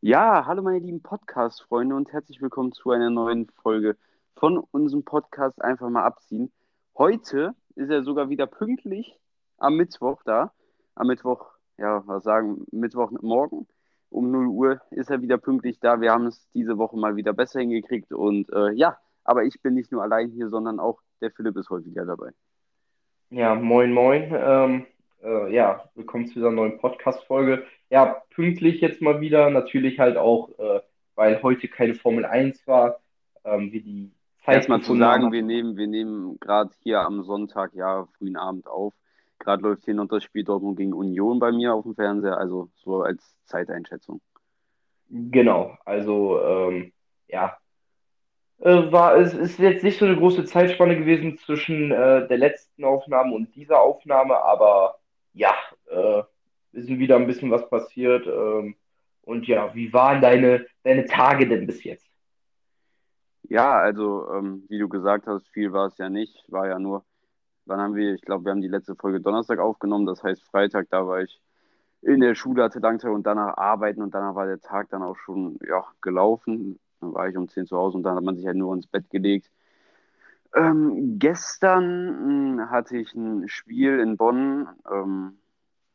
Ja, hallo meine lieben Podcast-Freunde und herzlich willkommen zu einer neuen Folge von unserem Podcast Einfach mal abziehen. Heute ist er sogar wieder pünktlich am Mittwoch da. Am Mittwoch, ja, was sagen, Mittwochmorgen um 0 Uhr ist er wieder pünktlich da. Wir haben es diese Woche mal wieder besser hingekriegt und äh, ja, aber ich bin nicht nur allein hier, sondern auch der Philipp ist heute wieder dabei. Ja, moin, moin. Ähm, äh, ja, willkommen zu dieser neuen Podcast-Folge. Ja, pünktlich jetzt mal wieder. Natürlich halt auch, äh, weil heute keine Formel 1 war, ähm, wie die Zeit. Erstmal zu sagen, wir nehmen, wir nehmen gerade hier am Sonntag, ja, frühen Abend auf. Gerade läuft hier noch das Spiel Dortmund gegen Union bei mir auf dem Fernseher, also so als Zeiteinschätzung. Genau, also ähm, ja, äh, war es ist jetzt nicht so eine große Zeitspanne gewesen zwischen äh, der letzten Aufnahme und dieser Aufnahme, aber ja, äh, ist wieder ein bisschen was passiert. Ähm, und ja, wie waren deine, deine Tage denn bis jetzt? Ja, also ähm, wie du gesagt hast, viel war es ja nicht. War ja nur, wann haben wir, ich glaube, wir haben die letzte Folge Donnerstag aufgenommen. Das heißt, Freitag, da war ich in der Schule, hatte Langtag und danach arbeiten und danach war der Tag dann auch schon ja, gelaufen. Dann war ich um 10 zu Hause und dann hat man sich halt nur ins Bett gelegt. Ähm, gestern mh, hm, hatte ich ein Spiel in Bonn. Ähm,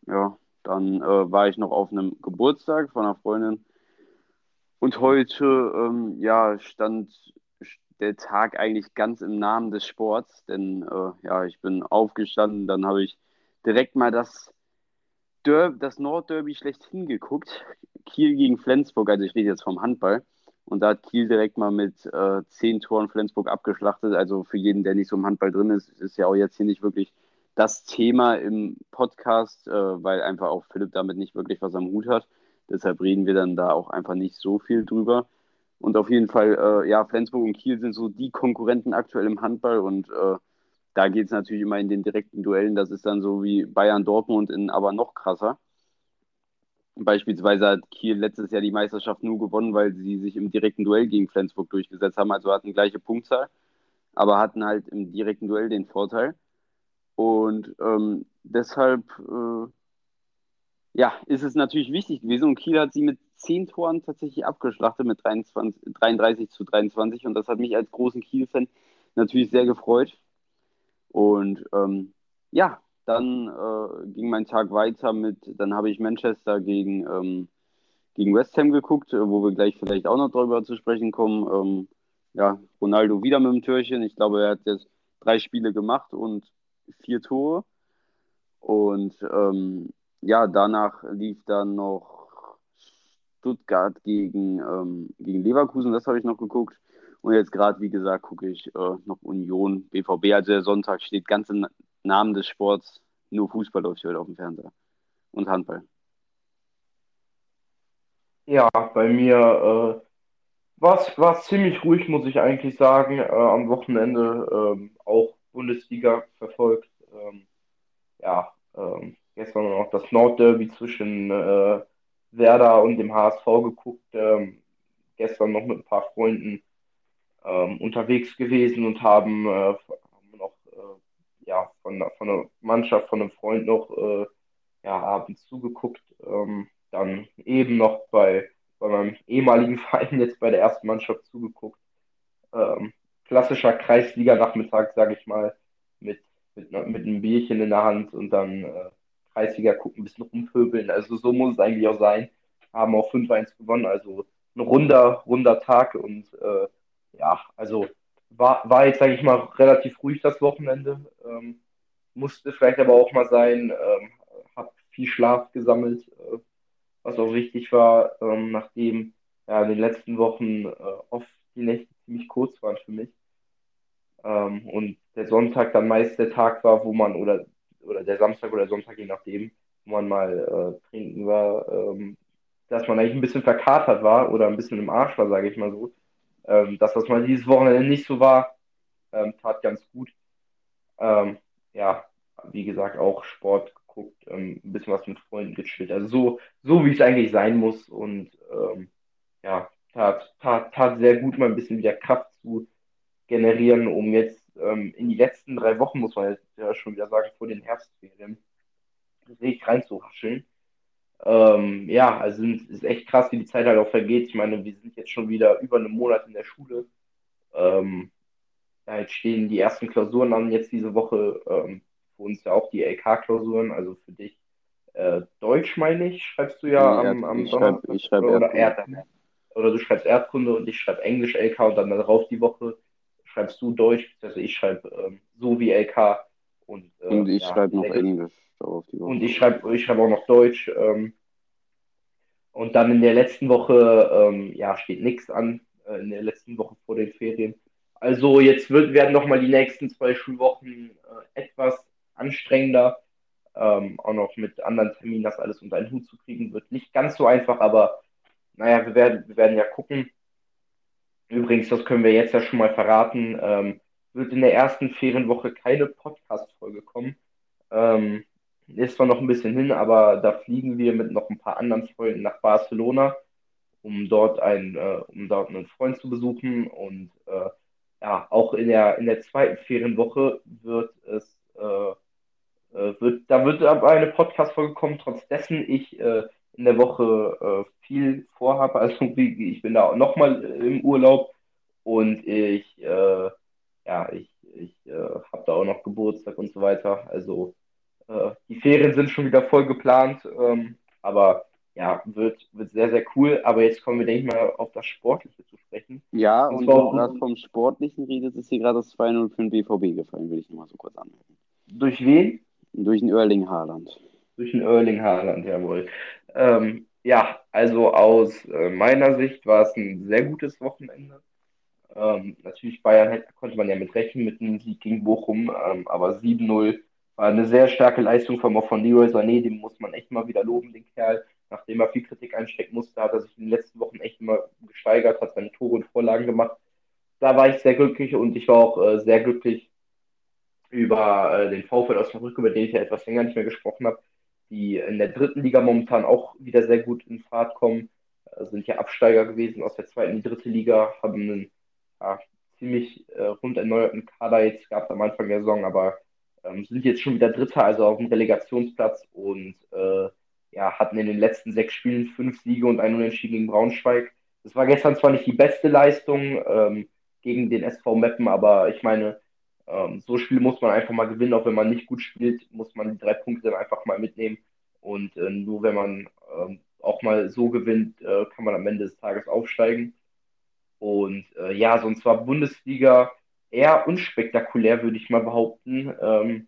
ja, dann äh, war ich noch auf einem Geburtstag von einer Freundin. Und heute, ähm, ja, stand der Tag eigentlich ganz im Namen des Sports, denn äh, ja, ich bin aufgestanden, dann habe ich direkt mal das, Der das Nordderby schlechthin geguckt. Kiel gegen Flensburg, also ich rede jetzt vom Handball. Und da hat Kiel direkt mal mit äh, zehn Toren Flensburg abgeschlachtet. Also für jeden, der nicht so im Handball drin ist, ist ja auch jetzt hier nicht wirklich das Thema im Podcast, äh, weil einfach auch Philipp damit nicht wirklich was am Hut hat. Deshalb reden wir dann da auch einfach nicht so viel drüber. Und auf jeden Fall, äh, ja, Flensburg und Kiel sind so die Konkurrenten aktuell im Handball und äh, da geht es natürlich immer in den direkten Duellen. Das ist dann so wie Bayern Dortmund in aber noch krasser. Beispielsweise hat Kiel letztes Jahr die Meisterschaft nur gewonnen, weil sie sich im direkten Duell gegen Flensburg durchgesetzt haben. Also hatten gleiche Punktzahl, aber hatten halt im direkten Duell den Vorteil. Und ähm, deshalb äh, ja, ist es natürlich wichtig gewesen. Und Kiel hat sie mit zehn Toren tatsächlich abgeschlachtet mit 23, 33 zu 23. Und das hat mich als großen Kiel-Fan natürlich sehr gefreut. Und ähm, ja, dann äh, ging mein Tag weiter mit, dann habe ich Manchester gegen, ähm, gegen West Ham geguckt, äh, wo wir gleich vielleicht auch noch darüber zu sprechen kommen. Ähm, ja, Ronaldo wieder mit dem Türchen. Ich glaube, er hat jetzt drei Spiele gemacht und vier Tore. Und ähm, ja, danach lief dann noch Stuttgart gegen, ähm, gegen Leverkusen, das habe ich noch geguckt. Und jetzt gerade, wie gesagt, gucke ich äh, noch Union, BVB. Also der Sonntag steht ganz im Namen des Sports. Nur Fußball läuft heute auf dem Fernseher. Und Handball. Ja, bei mir äh, war es ziemlich ruhig, muss ich eigentlich sagen. Äh, am Wochenende ähm, auch Bundesliga verfolgt. Ähm, ja, ähm, gestern noch das Nordderby zwischen äh, Werder und dem HSV geguckt. Ähm, gestern noch mit ein paar Freunden ähm, unterwegs gewesen und haben, äh, haben noch äh, ja, von, von der Mannschaft, von einem Freund noch äh, ja, abends zugeguckt. Ähm, dann eben noch bei, bei meinem ehemaligen Verein jetzt bei der ersten Mannschaft zugeguckt. Ähm, klassischer Kreisliga-Nachmittag, sage ich mal, mit, mit, mit einem Bierchen in der Hand und dann äh, Kreisliga gucken, ein bisschen rumpöbeln. Also so muss es eigentlich auch sein. Haben auch 5-1 gewonnen, also ein runder, runder Tag und äh, ja, also war, war jetzt, sage ich mal, relativ ruhig das Wochenende. Ähm, musste vielleicht aber auch mal sein. Ähm, hab viel Schlaf gesammelt, äh, was auch wichtig war, ähm, nachdem ja, in den letzten Wochen äh, oft die Nächte ziemlich kurz waren für mich. Ähm, und der Sonntag dann meist der Tag war, wo man, oder, oder der Samstag oder Sonntag, je nachdem, wo man mal äh, trinken war, ähm, dass man eigentlich ein bisschen verkatert war oder ein bisschen im Arsch war, sage ich mal so. Ähm, das mal dieses Wochenende nicht so war, ähm, tat ganz gut. Ähm, ja, wie gesagt, auch Sport geguckt, ähm, ein bisschen was mit Freunden gechillt. Also so, so wie es eigentlich sein muss. Und ähm, ja, tat, tat, tat sehr gut, mal ein bisschen wieder Kraft zu generieren, um jetzt in die letzten drei Wochen, muss man jetzt ja schon wieder sagen, vor den Herbstferien, richtig reinzuhascheln. Ähm, ja, also es ist echt krass, wie die Zeit halt auch vergeht. Ich meine, wir sind jetzt schon wieder über einen Monat in der Schule. Ähm, da jetzt stehen die ersten Klausuren an, jetzt diese Woche. Ähm, für uns ja auch die LK-Klausuren, also für dich äh, Deutsch, meine ich, schreibst du ja Nee, am, am ich Donnerstag ich schreib oder Erdkunde. Erd oder du schreibst Erdkunde und ich schreibe Englisch LK und dann darauf die Woche schreibst du Deutsch, also ich schreibe ähm, so wie LK und äh, Und ich ja, schreibe noch. Englisch darauf die Woche. Und ich schreibe ich schreib auch noch Deutsch. Ähm, und dann in der letzten Woche, ähm, ja, steht nichts an, äh, in der letzten Woche vor den Ferien. Also jetzt wird, werden nochmal die nächsten zwei Schulwochen äh, etwas anstrengender. Ähm, auch noch mit anderen Terminen das alles unter einen Hut zu kriegen, wird nicht ganz so einfach, aber naja, wir werden, wir werden ja gucken. Übrigens, das können wir jetzt ja schon mal verraten, ähm, wird in der ersten Ferienwoche keine Podcast-Folge kommen. Ähm, ist zwar noch ein bisschen hin, aber da fliegen wir mit noch ein paar anderen Freunden nach Barcelona, um dort einen, äh, um dort einen Freund zu besuchen. Und äh, ja, auch in der, in der zweiten Ferienwoche wird es, äh, äh, wird, da wird aber eine Podcast-Folge kommen, trotz dessen ich äh, in der Woche äh, viel vorhabe. Also ich bin da nochmal im Urlaub und ich, äh, ja, ich, ich äh, habe da auch noch Geburtstag und so weiter. Also äh, die Ferien sind schon wieder voll geplant, ähm, aber ja, wird, wird sehr, sehr cool. Aber jetzt kommen wir, denke ich mal, auf das Sportliche zu sprechen. Ja, Und und wenn du gerade vom Sportlichen redest, ist hier gerade das 2-0 für den BVB gefallen, will ich nochmal so kurz anmerken. Durch wen? Durch den Erling Haaland. Durch den Erling Haaland, jawohl. Ähm, ja, also aus äh, meiner Sicht war es ein sehr gutes Wochenende. Ähm, natürlich Bayern hätte, konnte man ja mit rechnen mit einem Sieg gegen Bochum, ähm, aber 7-0 war eine sehr starke Leistung von, von Leroy Sané, den muss man echt mal wieder loben, den Kerl. Nachdem er viel Kritik einstecken musste, hat er sich in den letzten Wochen echt immer gesteigert, hat seine Tore und Vorlagen gemacht. Da war ich sehr glücklich und ich war auch äh, sehr glücklich über äh, den VfL Osnabrück, über den ich ja etwas länger nicht mehr gesprochen habe, die in der dritten Liga momentan auch wieder sehr gut in Fahrt kommen, äh, sind ja Absteiger gewesen aus der zweiten in die dritte Liga, haben einen ja, ziemlich äh, rund erneuerten Kader jetzt gehabt am Anfang der Saison, aber ähm, sind jetzt schon wieder Dritter, also auf dem Relegationsplatz und äh, ja, hatten in den letzten sechs Spielen fünf Siege und ein Unentschieden gegen Braunschweig. Das war gestern zwar nicht die beste Leistung ähm, gegen den SV Meppen, aber ich meine, ähm, so Spiele muss man einfach mal gewinnen, auch wenn man nicht gut spielt, muss man die drei Punkte dann einfach mal mitnehmen. Und äh, nur wenn man ähm, auch mal so gewinnt, äh, kann man am Ende des Tages aufsteigen. Und äh, ja, sonst war Bundesliga eher unspektakulär, würde ich mal behaupten. Ähm,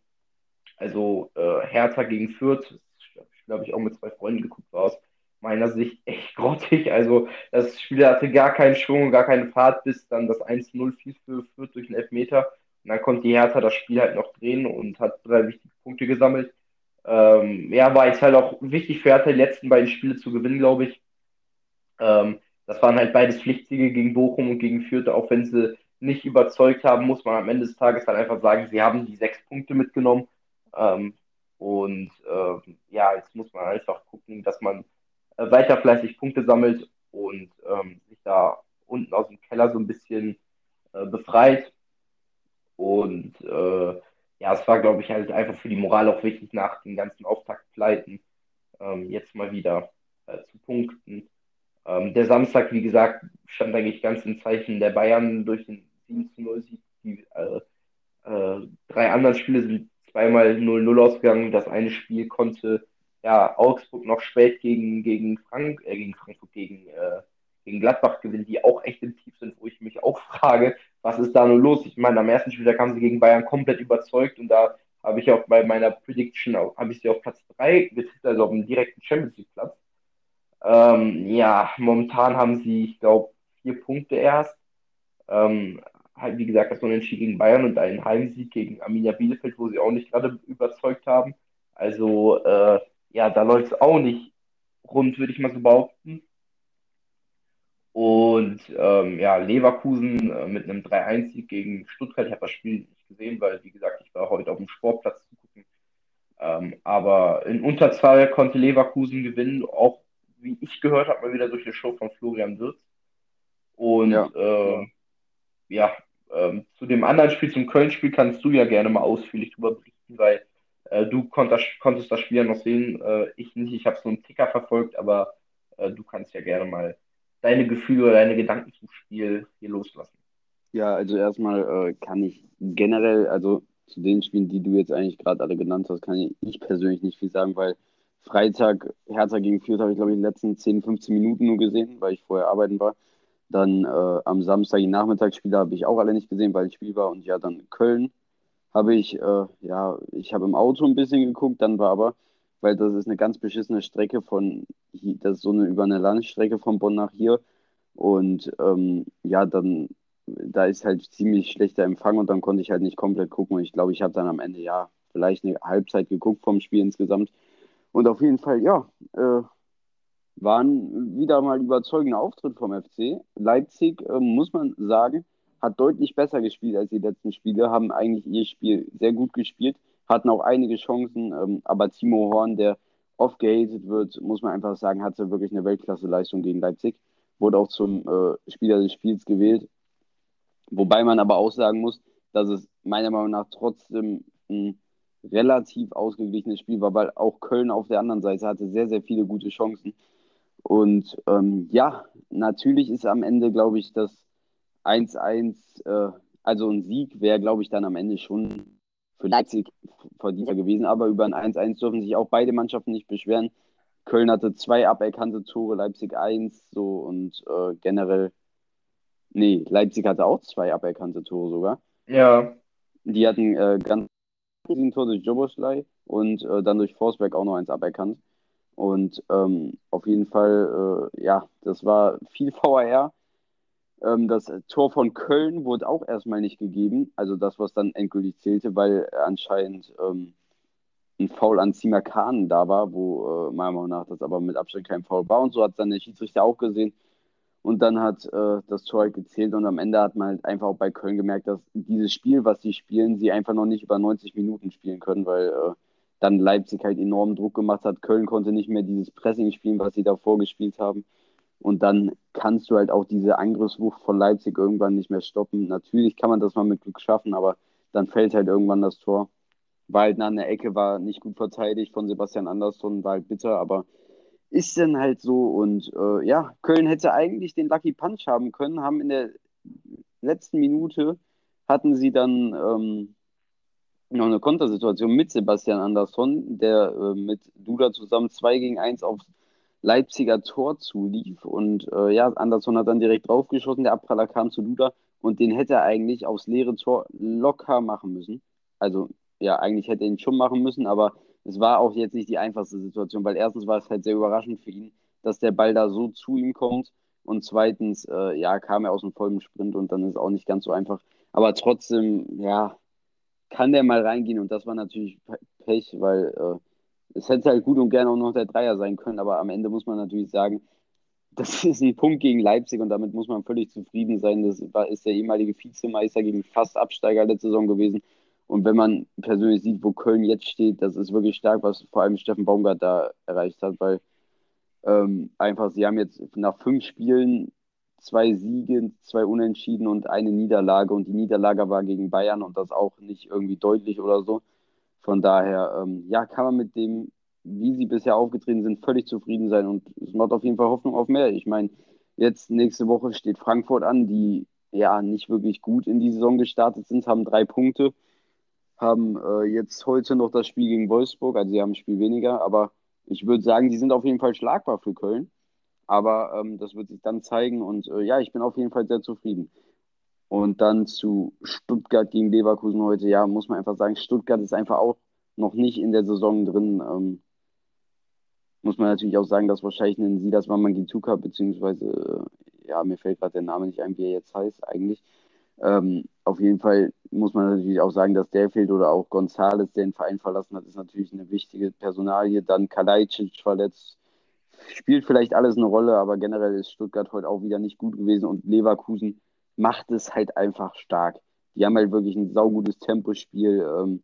also äh, Hertha gegen Fürth, ich glaube ich auch mit zwei Freunden geguckt, war aus meiner Sicht echt grottig. Also das Spiel hatte gar keinen Schwung und gar keine Fahrt, bis dann das 1-0 fiel für Fürth durch einen Elfmeter. Und dann konnte die Hertha das Spiel halt noch drehen und hat drei wichtige Punkte gesammelt. Ähm, ja, war jetzt halt auch wichtig für Hertha, die letzten beiden Spiele zu gewinnen, glaube ich. Ähm, das waren halt beides Pflichtsiege gegen Bochum und gegen Fürth, auch wenn sie nicht überzeugt haben, muss man am Ende des Tages halt einfach sagen, sie haben die sechs Punkte mitgenommen. Ähm, und ähm, ja, jetzt muss man einfach gucken, dass man äh, weiter fleißig Punkte sammelt und ähm, sich da unten aus dem Keller so ein bisschen äh, befreit. Und äh, ja, es war, glaube ich, halt einfach für die Moral auch wichtig, nach den ganzen Auftaktpleiten ähm, jetzt mal wieder äh, zu punkten. Ähm, der Samstag, wie gesagt, stand eigentlich ganz im Zeichen der Bayern durch den 7-0-Sieg. Die äh, äh, drei anderen Spiele sind zweimal 0-0 ausgegangen. Das eine Spiel konnte ja Augsburg noch spät gegen, gegen, Frank, äh, gegen Frankfurt, gegen, äh, gegen Gladbach gewinnen, die auch echt im Tief sind, wo ich mich auch frage, was ist da nur los? Ich meine, am ersten Spieltag haben sie gegen Bayern komplett überzeugt und da habe ich auch bei meiner Prediction, habe ich sie auf Platz 3 getippt, also auf dem direkten Champions League Platz. Ähm, ja, momentan haben sie, ich glaube, vier Punkte erst. Ähm, halt, wie gesagt, das Unentschieden gegen Bayern und einen Heimsieg gegen Arminia Bielefeld, wo sie auch nicht gerade überzeugt haben. Also, äh, ja, da läuft es auch nicht rund, würde ich mal so behaupten. Und ähm, ja, Leverkusen äh, mit einem 3-1-Sieg gegen Stuttgart. Ich habe das Spiel nicht gesehen, weil, wie gesagt, ich war heute auf dem Sportplatz zu gucken. Ähm, aber in Unterzahl konnte Leverkusen gewinnen, auch wie ich gehört habe, mal wieder durch eine Show von Florian Wirtz. Und Ja. äh, ja, ähm, zu dem anderen Spiel, zum Köln-Spiel, kannst du ja gerne mal ausführlich drüber berichten, weil äh, du konntest, konntest das Spiel ja noch sehen, äh, ich nicht, ich habe es nur einen Ticker verfolgt, aber äh, du kannst ja gerne mal deine Gefühle oder deine Gedanken zum Spiel hier loslassen. Ja, also erstmal äh, kann ich generell, also zu den Spielen, die du jetzt eigentlich gerade alle genannt hast, kann ich persönlich nicht viel sagen, weil Freitag Hertha gegen Fürth habe ich, glaube ich, die letzten 10, 15 Minuten nur gesehen, weil ich vorher arbeiten war. Dann äh, am Samstag die Nachmittagsspiele habe ich auch alle nicht gesehen, weil ich Spiel war. Und ja, dann Köln habe ich, äh, ja, ich habe im Auto ein bisschen geguckt, dann war aber, weil das ist eine ganz beschissene Strecke von, das ist so eine über eine Landstrecke von Bonn nach hier. Und ähm, ja, dann, da ist halt ziemlich schlechter Empfang und dann konnte ich halt nicht komplett gucken. Und ich glaube, ich habe dann am Ende, ja, vielleicht eine Halbzeit geguckt vom Spiel insgesamt. Und auf jeden Fall, ja, äh, waren wieder mal überzeugender Auftritt vom FC. Leipzig, äh, muss man sagen, hat deutlich besser gespielt als die letzten Spiele, haben eigentlich ihr Spiel sehr gut gespielt, hatten auch einige Chancen, ähm, aber Timo Horn, der oft gehatet wird, muss man einfach sagen, hatte wirklich eine Weltklasse-Leistung gegen Leipzig, wurde auch zum äh, Spieler des Spiels gewählt. Wobei man aber auch sagen muss, dass es meiner Meinung nach trotzdem ein relativ ausgeglichenes Spiel war, weil auch Köln auf der anderen Seite hatte sehr, sehr viele gute Chancen. Und ähm, ja, natürlich ist am Ende, glaube ich, das 1-1, äh, also ein Sieg wäre, glaube ich, dann am Ende schon für Leipzig verdienter gewesen. Aber über ein 1-1 dürfen sich auch beide Mannschaften nicht beschweren. Köln hatte zwei aberkannte Tore, Leipzig eins, so und äh, generell, nee, Leipzig hatte auch zwei aberkannte Tore sogar. Ja. Die hatten äh, ganz ein Tor durch Joboslai und äh, dann durch Forsberg auch noch eins aberkannt. Und ähm, auf jeden Fall, äh, ja, das war viel VAR. Ähm, das Tor von Köln wurde auch erstmal nicht gegeben, also das, was dann endgültig zählte, weil anscheinend ähm, ein Foul an Zima Kahn da war, wo äh, meiner Meinung nach das aber mit Abstand kein Foul war. Und so hat es dann der Schiedsrichter auch gesehen. Und dann hat äh, das Tor halt gezählt und am Ende hat man halt einfach auch bei Köln gemerkt, dass dieses Spiel, was sie spielen, sie einfach noch nicht über 90 Minuten spielen können, weil äh, dann Leipzig halt enormen Druck gemacht hat. Köln konnte nicht mehr dieses Pressing spielen, was sie davor gespielt haben. Und dann kannst du halt auch diese Angriffswucht von Leipzig irgendwann nicht mehr stoppen. Natürlich kann man das mal mit Glück schaffen, aber dann fällt halt irgendwann das Tor. War halt an der Ecke, war nicht gut verteidigt von Sebastian Andersson, war halt bitter, aber ist dann halt so. Und äh, ja, Köln hätte eigentlich den Lucky Punch haben können, haben in der letzten Minute hatten sie dann ähm, noch eine Kontersituation mit Sebastian Andersson, der äh, mit Duda zusammen 2 gegen 1 aufs Leipziger Tor zulief. Und äh, ja, Andersson hat dann direkt draufgeschossen, der Abpraller kam zu Duda und den hätte er eigentlich aufs leere Tor locker machen müssen. Also ja, eigentlich hätte er ihn schon machen müssen, aber es war auch jetzt nicht die einfachste Situation, weil erstens war es halt sehr überraschend für ihn, dass der Ball da so zu ihm kommt und zweitens, äh, ja, kam er aus dem vollen Sprint und dann ist es auch nicht ganz so einfach. Aber trotzdem, ja, kann der mal reingehen und das war natürlich Pech, weil äh, es hätte halt gut und gerne auch noch der Dreier sein können, aber am Ende muss man natürlich sagen, das ist ein Punkt gegen Leipzig und damit muss man völlig zufrieden sein. Das war, ist der ehemalige Vizemeister gegen fast Absteiger letzte Saison gewesen. Und wenn man persönlich sieht, wo Köln jetzt steht, das ist wirklich stark, was vor allem Steffen Baumgart da erreicht hat, weil ähm, einfach, sie haben jetzt nach fünf Spielen zwei Siege, zwei Unentschieden und eine Niederlage. Und die Niederlage war gegen Bayern und das auch nicht irgendwie deutlich oder so. Von daher, ähm, ja, kann man mit dem, wie sie bisher aufgetreten sind, völlig zufrieden sein. Und es macht auf jeden Fall Hoffnung auf mehr. Ich meine, jetzt nächste Woche steht Frankfurt an, die ja nicht wirklich gut in die Saison gestartet sind, haben drei Punkte haben äh, jetzt heute noch das Spiel gegen Wolfsburg, also sie haben ein Spiel weniger, aber ich würde sagen, die sind auf jeden Fall schlagbar für Köln. Aber ähm, das wird sich dann zeigen und äh, ja, ich bin auf jeden Fall sehr zufrieden. Und dann zu Stuttgart gegen Leverkusen heute, ja, muss man einfach sagen, Stuttgart ist einfach auch noch nicht in der Saison drin. Ähm, muss man natürlich auch sagen, dass wahrscheinlich ein Silas Mamangituka, beziehungsweise, äh, ja, mir fällt gerade der Name nicht ein, wie er jetzt heißt eigentlich, ähm, auf jeden Fall muss man natürlich auch sagen, dass der fehlt oder auch Gonzales, der den Verein verlassen hat, ist natürlich eine wichtige Personalie. Dann Kalajdzic verletzt, spielt vielleicht alles eine Rolle, aber generell ist Stuttgart heute auch wieder nicht gut gewesen und Leverkusen macht es halt einfach stark. Die haben halt wirklich ein saugutes Tempospiel ähm,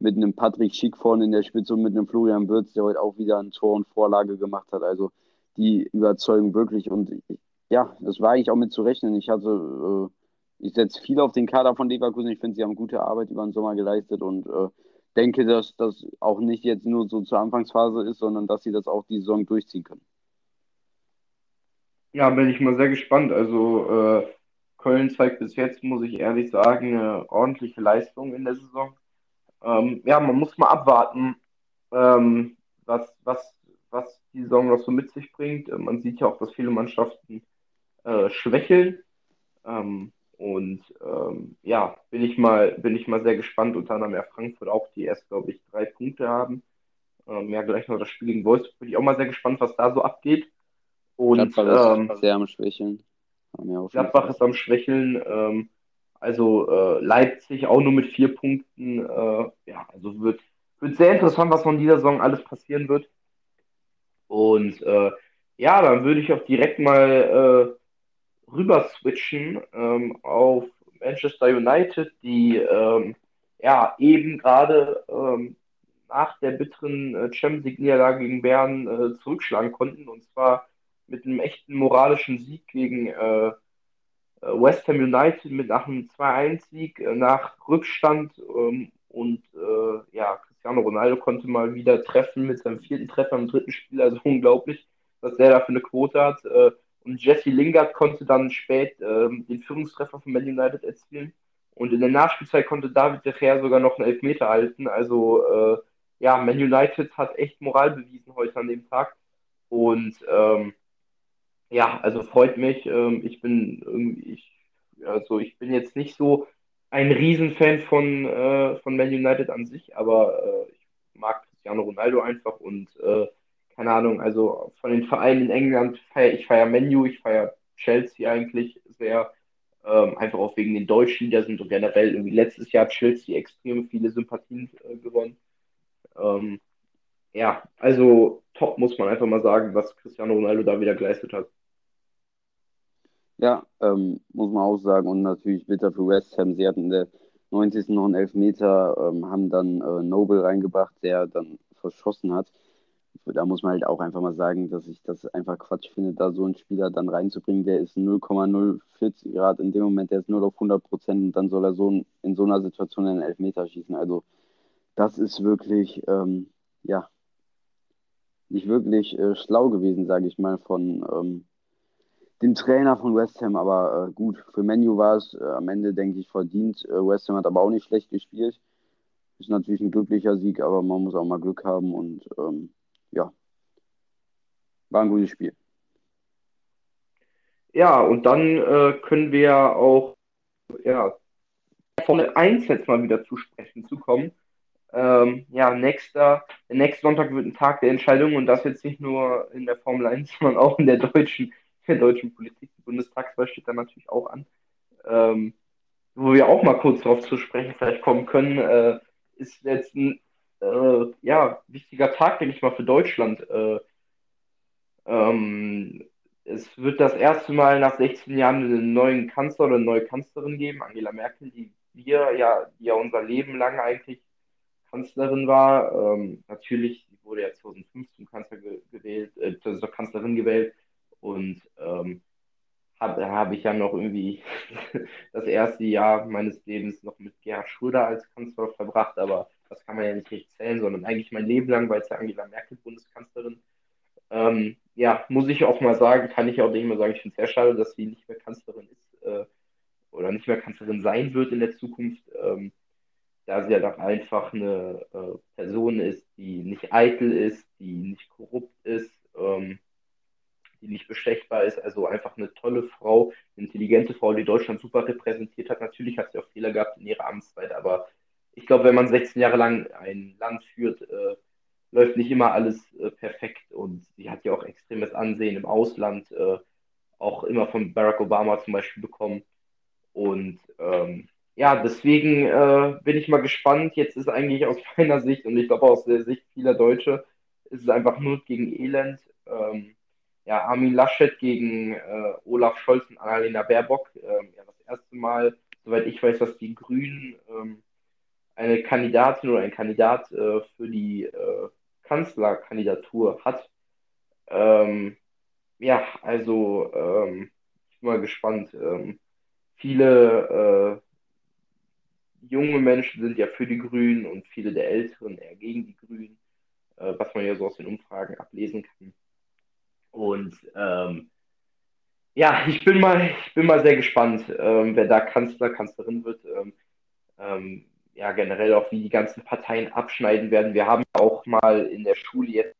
mit einem Patrick Schick vorne in der Spitze und mit einem Florian Würz, der heute auch wieder ein Tor und Vorlage gemacht hat. Also die überzeugen wirklich und ja, das war eigentlich auch mit zu rechnen. Ich hatte äh, ich setze viel auf den Kader von Leverkusen. Ich finde, sie haben gute Arbeit über den Sommer geleistet und äh, denke, dass das auch nicht jetzt nur so zur Anfangsphase ist, sondern dass sie das auch die Saison durchziehen können. Ja, bin ich mal sehr gespannt. Also äh, Köln zeigt bis jetzt, muss ich ehrlich sagen, eine ordentliche Leistung in der Saison. Ähm, ja, man muss mal abwarten, ähm, was, was, was die Saison noch so mit sich bringt. Man sieht ja auch, dass viele Mannschaften äh, schwächeln. Ähm, und ähm, ja, bin ich mal, bin ich mal sehr gespannt. Unter anderem ja Frankfurt auch, die erst, glaube ich, drei Punkte haben. Ähm, ja, gleich noch das Spiel gegen Wolfsburg. Bin ich auch mal sehr gespannt, was da so abgeht. Und Gladbach ist ähm, sehr am Schwächeln. Gladbach ist am Schwächeln. Ähm, also äh, Leipzig auch nur mit vier Punkten. Äh, ja, also wird, wird sehr interessant, was von dieser Saison alles passieren wird. Und äh, ja, dann würde ich auch direkt mal äh, rüber switchen ähm, auf Manchester United, die ähm, ja eben gerade ähm, nach der bitteren äh, Champions League-Niederlage gegen Bern äh, zurückschlagen konnten. Und zwar mit einem echten moralischen Sieg gegen äh, äh West Ham United mit nach einem 2-1-Sieg äh, nach Rückstand ähm, und äh, ja, Cristiano Ronaldo konnte mal wieder treffen mit seinem vierten Treffer im dritten Spiel, also unglaublich, was der da für eine Quote hat. Und Jesse Lingard konnte dann spät ähm, den Führungstreffer von Man United erzielen. Und in der Nachspielzeit konnte David De Gea sogar noch einen Elfmeter halten. Also äh, ja, Man United hat echt Moral bewiesen heute an dem Tag. Und ähm, ja, also freut mich. Ähm, ich bin irgendwie, ich, also ich bin jetzt nicht so ein Riesenfan von, äh, von Man United an sich, aber äh, ich mag Cristiano Ronaldo einfach und äh, keine Ahnung, also von den Vereinen in England feiere ich feiere Menu, ich feiere Chelsea eigentlich sehr, ähm, einfach auch wegen den Deutschen, die sind und generell irgendwie letztes Jahr Chelsea extrem viele Sympathien äh, gewonnen. Ähm, ja, also top muss man einfach mal sagen, was Cristiano Ronaldo da wieder geleistet hat. Ja, ähm, muss man auch sagen. Und natürlich bitter für West Ham. Sie hatten in der 90. noch einen Elfmeter, ähm, haben dann äh, Noble reingebracht, der dann verschossen hat. Da muss man halt auch einfach mal sagen, dass ich das einfach Quatsch finde, da so einen Spieler dann reinzubringen. Der ist 0,040 Grad in dem Moment, der ist 0 auf 100 Prozent und dann soll er so in so einer Situation einen Elfmeter schießen. Also, das ist wirklich, ähm, ja, nicht wirklich äh, schlau gewesen, sage ich mal, von, ähm, dem Trainer von West Ham, aber äh, gut, für Menu war es äh, am Ende, denke ich, verdient. Äh, West Ham hat aber auch nicht schlecht gespielt. Ist natürlich ein glücklicher Sieg, aber man muss auch mal Glück haben und ähm, ja, war ein gutes Spiel. Ja, und dann äh, können wir auch ja, Formel 1 jetzt mal wieder zu sprechen zu kommen. Ähm, ja, nächster, der nächste Sonntag wird ein Tag der Entscheidung und das jetzt nicht nur in der Formel 1, sondern auch in der deutschen der deutschen Politik. Die Bundestagswahl steht da natürlich auch an. Ähm, wo wir auch mal kurz darauf zu sprechen vielleicht kommen können, äh, ist jetzt ein äh, ja, wichtiger Tag, denke ich mal, für Deutschland. Äh, ähm, es wird das erste Mal nach 16 Jahren einen neuen Kanzler oder eine neue Kanzlerin geben, Angela Merkel, die wir ja, die ja unser Leben lang eigentlich Kanzlerin war. Ähm, natürlich, wurde ja 2005 zum Kanzler gewählt, äh, zur Kanzlerin gewählt. Und ähm, habe hab ich ja noch irgendwie das erste Jahr meines Lebens noch mit Gerhard Schröder als Kanzler verbracht, aber das kann man ja nicht richtig zählen, sondern eigentlich mein Leben lang, weil es ja Angela Merkel Bundeskanzlerin. Ähm, ja, muss ich auch mal sagen, kann ich auch nicht mehr sagen, ich finde es sehr schade, dass sie nicht mehr Kanzlerin ist äh, oder nicht mehr Kanzlerin sein wird in der Zukunft, ähm, da sie ja doch einfach eine äh, Person ist, die nicht eitel ist, die nicht korrupt ist, ähm, die nicht bestechbar ist. Also einfach eine tolle Frau, eine intelligente Frau, die Deutschland super repräsentiert hat. Natürlich hat sie auch Fehler gehabt in ihrer Amtszeit, aber ich glaube, wenn man 16 Jahre lang ein Land führt, äh, läuft nicht immer alles äh, perfekt und sie hat ja auch extremes Ansehen im Ausland, äh, auch immer von Barack Obama zum Beispiel bekommen. Und ähm, ja, deswegen äh, bin ich mal gespannt. Jetzt ist eigentlich aus meiner Sicht und ich glaube aus der Sicht vieler Deutsche, ist es einfach nur gegen Elend. Ähm, ja, Armin Laschet gegen äh, Olaf Scholz und Annalena Baerbock. Ähm, ja, das erste Mal, soweit ich weiß, dass die Grünen ähm, eine Kandidatin oder ein Kandidat äh, für die äh, Kanzlerkandidatur hat. Ähm, ja, also ähm, ich bin mal gespannt. Ähm, viele äh, junge Menschen sind ja für die Grünen und viele der Älteren eher gegen die Grünen, äh, was man ja so aus den Umfragen ablesen kann. Und ähm, ja, ich bin mal, ich bin mal sehr gespannt, ähm, wer da Kanzler, Kanzlerin wird. Ähm, ähm, ja, generell auch, wie die ganzen Parteien abschneiden werden. Wir haben auch mal in der Schule jetzt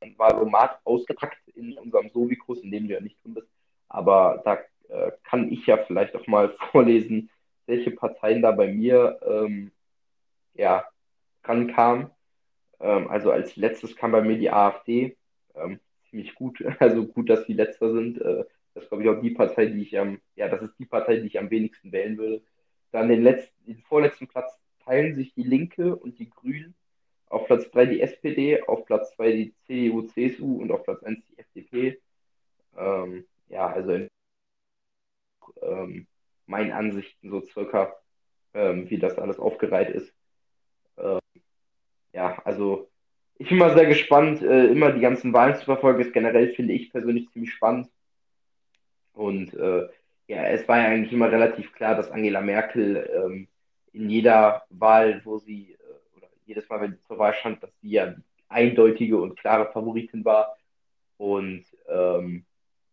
ein Wahlomat ausgepackt in unserem Sovikus, in dem du ja nicht drin bist. Aber da äh, kann ich ja vielleicht auch mal vorlesen, welche Parteien da bei mir ähm, ja, rankamen. Ähm, also als letztes kam bei mir die AfD. Ähm, ziemlich gut, also gut, dass die letzter sind. Äh, das ist, glaube ich, auch die Partei, die ich am, ja, das ist die Partei, die ich am wenigsten wählen würde. Dann den letzten, den vorletzten Platz teilen sich die Linke und die Grünen. Auf Platz 3 die SPD, auf Platz 2 die CDU, CSU und auf Platz 1 die FDP. Ähm, ja, also in, ähm, meinen Ansichten so circa, ähm, wie das alles aufgereiht ist. Ähm, ja, also ich bin mal sehr gespannt, äh, immer die ganzen Wahlen zu verfolgen. Das generell finde ich persönlich ziemlich spannend. Und äh, ja, es war ja eigentlich immer relativ klar, dass Angela Merkel ähm, in jeder Wahl, wo sie, äh, oder jedes Mal, wenn sie zur Wahl stand, dass sie ja die eindeutige und klare Favoritin war. Und ähm,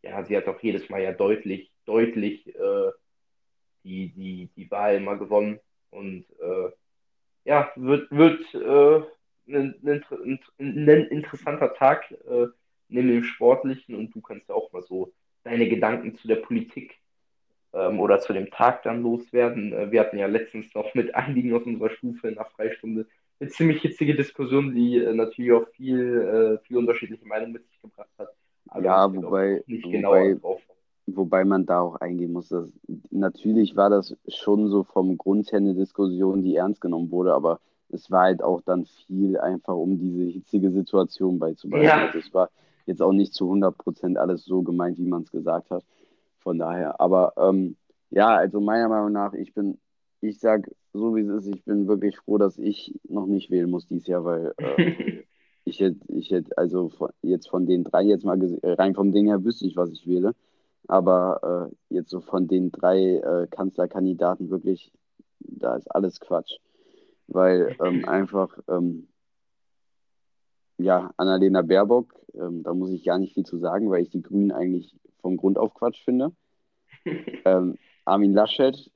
ja, sie hat auch jedes Mal ja deutlich, deutlich äh, die, die, die Wahl immer gewonnen. Und äh, ja, wird, wird äh, ein, ein, ein, interessanter Tag äh, neben dem Sportlichen und du kannst ja auch mal so deine Gedanken zu der Politik ähm, oder zu dem Tag dann loswerden. Äh, wir hatten ja letztens noch mit einigen aus unserer Stufe in der Freistunde eine ziemlich hitzige Diskussion, die äh, natürlich auch viel, äh, viel unterschiedliche Meinungen mit sich gebracht hat. Aber ja, wobei, nicht genau wobei, wobei man da auch eingehen muss, dass natürlich war das schon so vom Grund her eine Diskussion, die ernst genommen wurde, aber es war halt auch dann viel einfach, um diese hitzige Situation beizubehalten. Ja. Also es war jetzt auch nicht zu 100 Prozent alles so gemeint, wie man es gesagt hat. Von daher, aber ähm, ja, also meiner Meinung nach, ich bin, ich sag so wie es ist, ich bin wirklich froh, dass ich noch nicht wählen muss dieses Jahr, weil äh, ich hätte, ich hätte, also von, jetzt von den drei jetzt mal rein vom Ding her wüsste ich, was ich wähle. Aber äh, jetzt so von den drei äh, Kanzlerkandidaten wirklich, da ist alles Quatsch. Weil ähm, einfach, ähm, ja, Annalena Baerbock, ähm, da muss ich gar nicht viel zu sagen, weil ich die Grünen eigentlich vom Grund auf Quatsch finde. ähm, Armin Laschet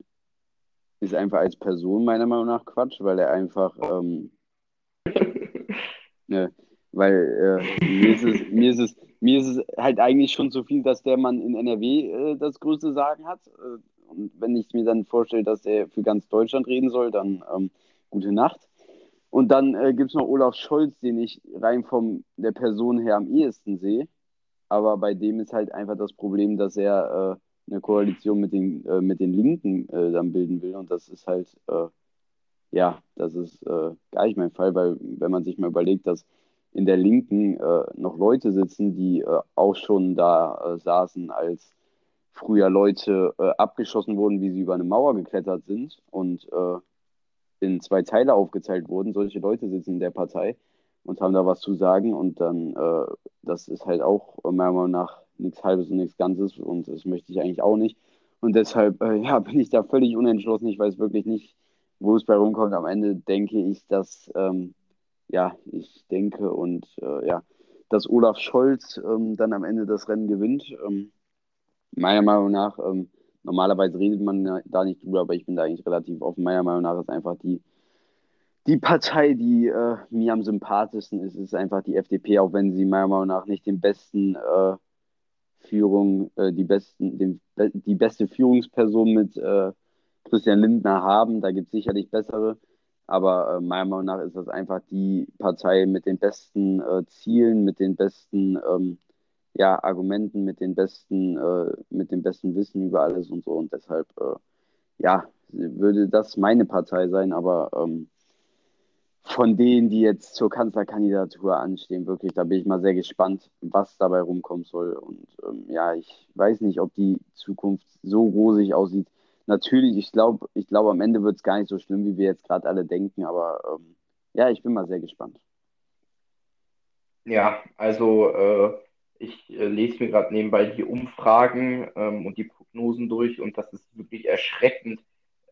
ist einfach als Person meiner Meinung nach Quatsch, weil er einfach, ähm, ne, weil äh, mir, ist es, mir, ist es, mir ist es halt eigentlich schon so viel, dass der Mann in NRW äh, das größte Sagen hat. Äh, und wenn ich mir dann vorstelle, dass er für ganz Deutschland reden soll, dann ähm, gute Nacht. Und dann äh, gibt es noch Olaf Scholz, den ich rein von der Person her am ehesten sehe. Aber bei dem ist halt einfach das Problem, dass er äh, eine Koalition mit den, äh, mit den Linken äh, dann bilden will. Und das ist halt, äh, ja, das ist äh, gar nicht mein Fall, weil wenn man sich mal überlegt, dass in der Linken noch Leute sitzen, die auch schon da saßen, als früher Leute abgeschossen wurden, wie sie über eine Mauer geklettert sind und in zwei Teile aufgeteilt wurden. Solche Leute sitzen in der Partei und haben da was zu sagen und dann, äh, das ist halt auch meiner Meinung nach nichts Halbes und nichts Ganzes und das möchte ich eigentlich auch nicht. Und deshalb, äh, ja, bin ich da völlig unentschlossen. Ich weiß wirklich nicht, wo es bei rumkommt. Am Ende denke ich, dass, ähm, ja, ich denke und äh, ja, dass Olaf Scholz ähm, dann am Ende das Rennen gewinnt. Ähm, meiner Meinung nach, ähm, Normalerweise redet man da nicht drüber, aber ich bin da eigentlich relativ offen. Meiner Meinung nach ist einfach die, die Partei, die äh, mir am sympathischsten ist, ist einfach die FDP, auch wenn sie meiner Meinung nach nicht den besten äh, Führung, äh, die besten, den, die beste Führungsperson mit äh, Christian Lindner haben. Da gibt es sicherlich bessere. Aber äh, meiner Meinung nach ist das einfach die Partei mit den besten äh, Zielen, mit den besten ähm, ja, Argumenten, mit den besten, mit dem besten Wissen über alles und so. Und deshalb, ja, würde das meine Partei sein, aber ähm, von denen, die jetzt zur Kanzlerkandidatur anstehen, wirklich, da bin ich mal sehr gespannt, was dabei rumkommen soll. Und ähm, ja, ich weiß nicht, ob die Zukunft so rosig aussieht. Natürlich, ich glaube, ich glaube, am Ende wird es gar nicht so schlimm, wie wir jetzt gerade alle denken, aber ähm, ja, ich bin mal sehr gespannt. Ja, also äh, ich äh, lese mir gerade nebenbei die Umfragen ähm, und die Prognosen durch und das ist wirklich erschreckend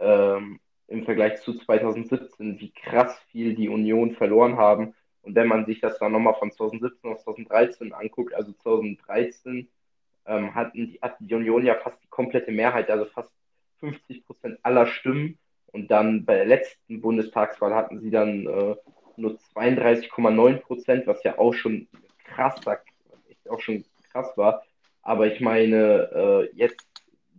ähm, im Vergleich zu 2017, wie krass viel die Union verloren haben. Und wenn man sich das dann nochmal von 2017 auf 2013 anguckt, also 2013 ähm, hatten die, hatte die Union ja fast die komplette Mehrheit, also fast 50 Prozent aller Stimmen. Und dann bei der letzten Bundestagswahl hatten sie dann äh, nur 32,9 Prozent, was ja auch schon krass, auch schon krass war. Aber ich meine, äh, jetzt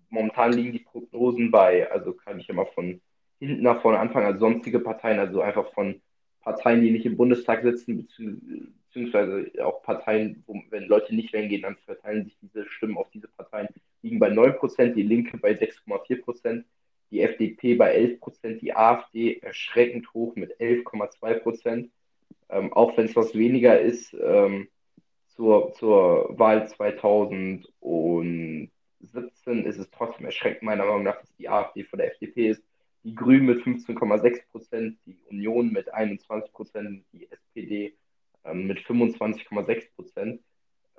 momentan liegen die Prognosen bei, also kann ich immer von hinten nach vorne anfangen, also sonstige Parteien, also einfach von Parteien, die nicht im Bundestag sitzen, beziehungsweise auch Parteien, wo, wenn Leute nicht wählen gehen, dann verteilen sich diese Stimmen auf diese Parteien, liegen bei 9%, die Linke bei 6,4%, die FDP bei 11%, die AfD erschreckend hoch mit 11,2%, ähm, auch wenn es was weniger ist ähm, zur, zur Wahl 2017 ist es trotzdem erschreckend meiner Meinung nach, dass die AfD von der FDP ist die Grünen mit 15,6 Prozent, die Union mit 21 Prozent, die SPD ähm, mit 25,6 Prozent.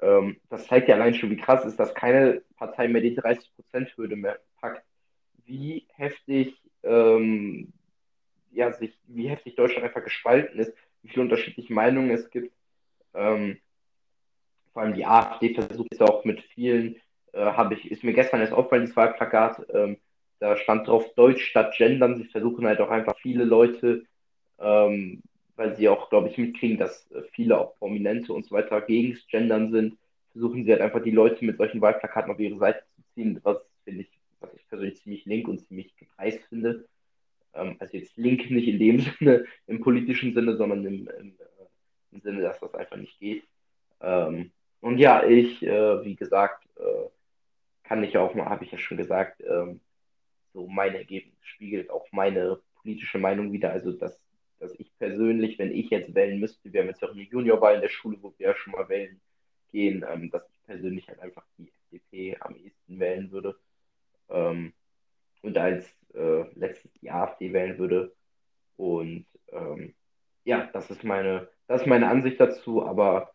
Ähm, das zeigt ja allein schon, wie krass ist, dass keine Partei mehr die 30 Prozent Hürde mehr packt. Wie heftig, ähm, ja, sich, wie heftig Deutschland einfach gespalten ist, wie viele unterschiedliche Meinungen es gibt. Ähm, vor allem die AfD versucht es auch mit vielen, äh, habe ich, ist mir gestern erst aufgefallen, das Wahlplakat, ähm, da stand drauf Deutsch statt Gendern. Sie versuchen halt auch einfach viele Leute, ähm, weil sie auch, glaube ich, mitkriegen, dass äh, viele auch Prominente und so weiter gegen Gendern sind, versuchen sie halt einfach die Leute mit solchen Wahlplakaten auf ihre Seite zu ziehen, was finde ich, was ich persönlich ziemlich link und ziemlich gedreist finde. Ähm, also jetzt link nicht in dem Sinne, im politischen Sinne, sondern im, im, äh, im Sinne, dass das einfach nicht geht. Ähm, und ja, ich, äh, wie gesagt, äh, kann ich auch mal, habe ich ja schon gesagt, ähm, so mein Ergebnis spiegelt auch meine politische Meinung wieder. Also, dass, dass ich persönlich, wenn ich jetzt wählen müsste, wir haben jetzt auch eine Juniorwahl in der Schule, wo wir ja schon mal wählen gehen, ähm, dass ich persönlich halt einfach die FDP am ehesten wählen würde. Ähm, und als äh, letztes die AfD wählen würde. Und ähm, ja, das ist meine, das ist meine Ansicht dazu, aber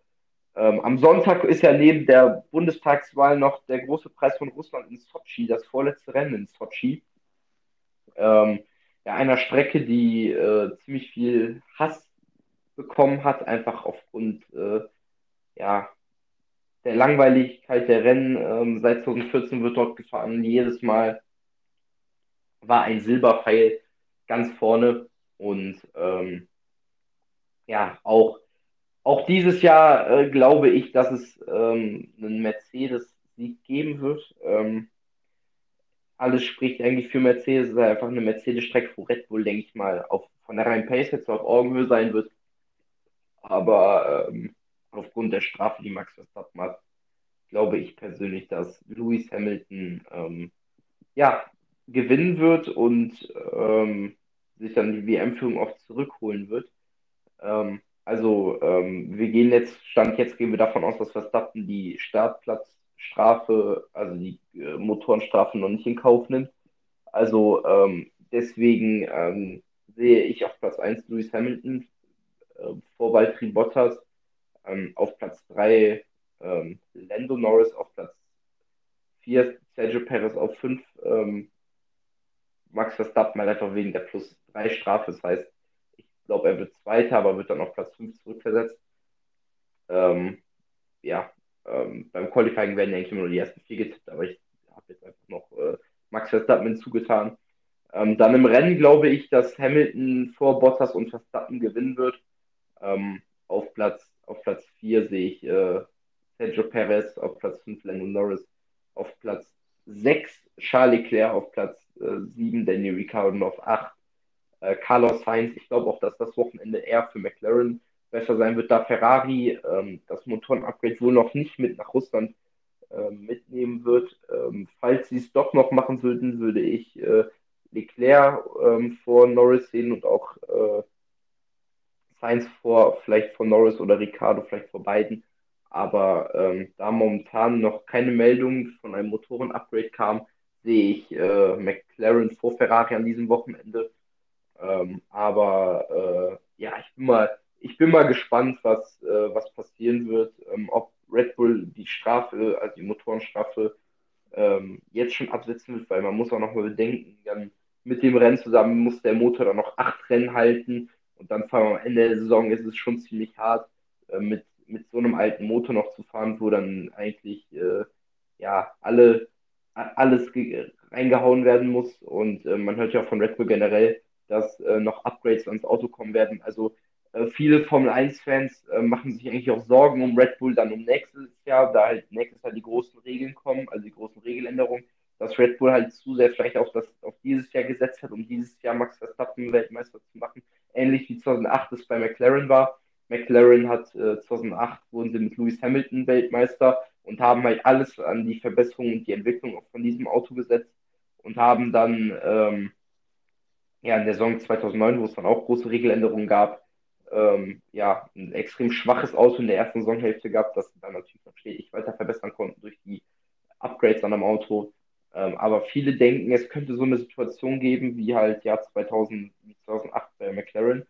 ähm, am Sonntag ist ja neben der Bundestagswahl noch der große Preis von Russland in Sochi, das vorletzte Rennen in Sochi ähm, ja, einer Strecke, die äh, ziemlich viel Hass bekommen hat, einfach aufgrund äh, ja, der Langweiligkeit der Rennen. Ähm, seit 2014 wird dort gefahren. Jedes Mal war ein Silberpfeil ganz vorne und ähm, ja, auch, auch dieses Jahr äh, glaube ich, dass es ähm, einen Mercedes-Sieg geben wird. Ähm, alles spricht eigentlich für Mercedes. Es ist einfach eine Mercedes-Strecke, wo Red Bull, denke ich mal, auf, von der reinen Pace jetzt auf Augenhöhe sein wird. Aber ähm, aufgrund der Strafe, die Max Verstappen hat, glaube ich persönlich, dass Lewis Hamilton ähm, ja, gewinnen wird und ähm, sich dann die WM-Führung auch zurückholen wird. Ähm, also ähm, wir gehen jetzt, Stand jetzt gehen wir davon aus, dass Verstappen die Startplatz Strafe, also die äh, Motorenstrafe noch nicht in Kauf nimmt. Also ähm, deswegen ähm, sehe ich auf Platz 1 Lewis Hamilton äh, vor Valtteri Bottas, ähm, auf Platz 3 ähm, Lando Norris, auf Platz 4 Sergio Perez, auf 5 ähm, Max Verstappen halt einfach wegen der plus 3 Strafe. Das heißt, glaube, er wird Zweiter, aber wird dann auf Platz 5 zurückversetzt. Ähm, ja, ähm, beim Qualifying werden eigentlich immer nur die ersten vier getippt, aber ich habe jetzt einfach noch äh, Max Verstappen hinzugetan. Ähm, dann im Rennen glaube ich, dass Hamilton vor Bottas und Verstappen gewinnen wird. Ähm, auf Platz auf Platz 4 sehe ich äh, Sergio Perez, auf Platz 5 Lando Norris, auf Platz 6 Charles Leclerc, auf Platz äh, 7 Daniel Ricciardo und auf 8 äh, Carlos Sainz. Ich glaube auch, dass das Wochenende eher für McLaren besser sein wird, da Ferrari ähm, das Motorenupgrade wohl noch nicht mit nach Russland äh, mitnehmen wird. Ähm, falls sie es doch noch machen würden, würde ich äh, Leclerc ähm, vor Norris sehen und auch äh, Sainz vor, vielleicht vor Norris oder Ricardo, vielleicht vor beiden. Aber ähm, da momentan noch keine Meldung von einem Motorenupgrade kam, sehe ich äh, McLaren vor Ferrari an diesem Wochenende. Ähm, aber äh, ja, ich bin mal ich bin mal gespannt, was, äh, was passieren wird, ähm, ob Red Bull die Strafe, also die Motorenstrafe ähm, jetzt schon absetzen wird, weil man muss auch noch mal bedenken, dann mit dem Rennen zusammen muss der Motor dann noch acht Rennen halten und dann vor am Ende der Saison. Ist es schon ziemlich hart, äh, mit, mit so einem alten Motor noch zu fahren, wo dann eigentlich äh, ja alle alles reingehauen werden muss. Und äh, man hört ja auch von Red Bull generell, dass äh, noch Upgrades ans Auto kommen werden. Also äh, viele Formel 1-Fans äh, machen sich eigentlich auch Sorgen um Red Bull dann um nächstes Jahr, da halt nächstes Jahr die großen Regeln kommen, also die großen Regeländerungen, dass Red Bull halt zu sehr vielleicht auf, das, auf dieses Jahr gesetzt hat, um dieses Jahr Max Verstappen Weltmeister zu machen. Ähnlich wie 2008 es bei McLaren war. McLaren hat äh, 2008 wurden sie mit Lewis Hamilton Weltmeister und haben halt alles an die Verbesserung und die Entwicklung von diesem Auto gesetzt und haben dann ähm, ja in der Saison 2009, wo es dann auch große Regeländerungen gab, ähm, ja, ein extrem schwaches Auto in der ersten Saisonhälfte gehabt, das dann natürlich noch stetig weiter verbessern konnten durch die Upgrades an dem Auto. Ähm, aber viele denken, es könnte so eine Situation geben wie halt Jahr 2000, 2008 bei McLaren.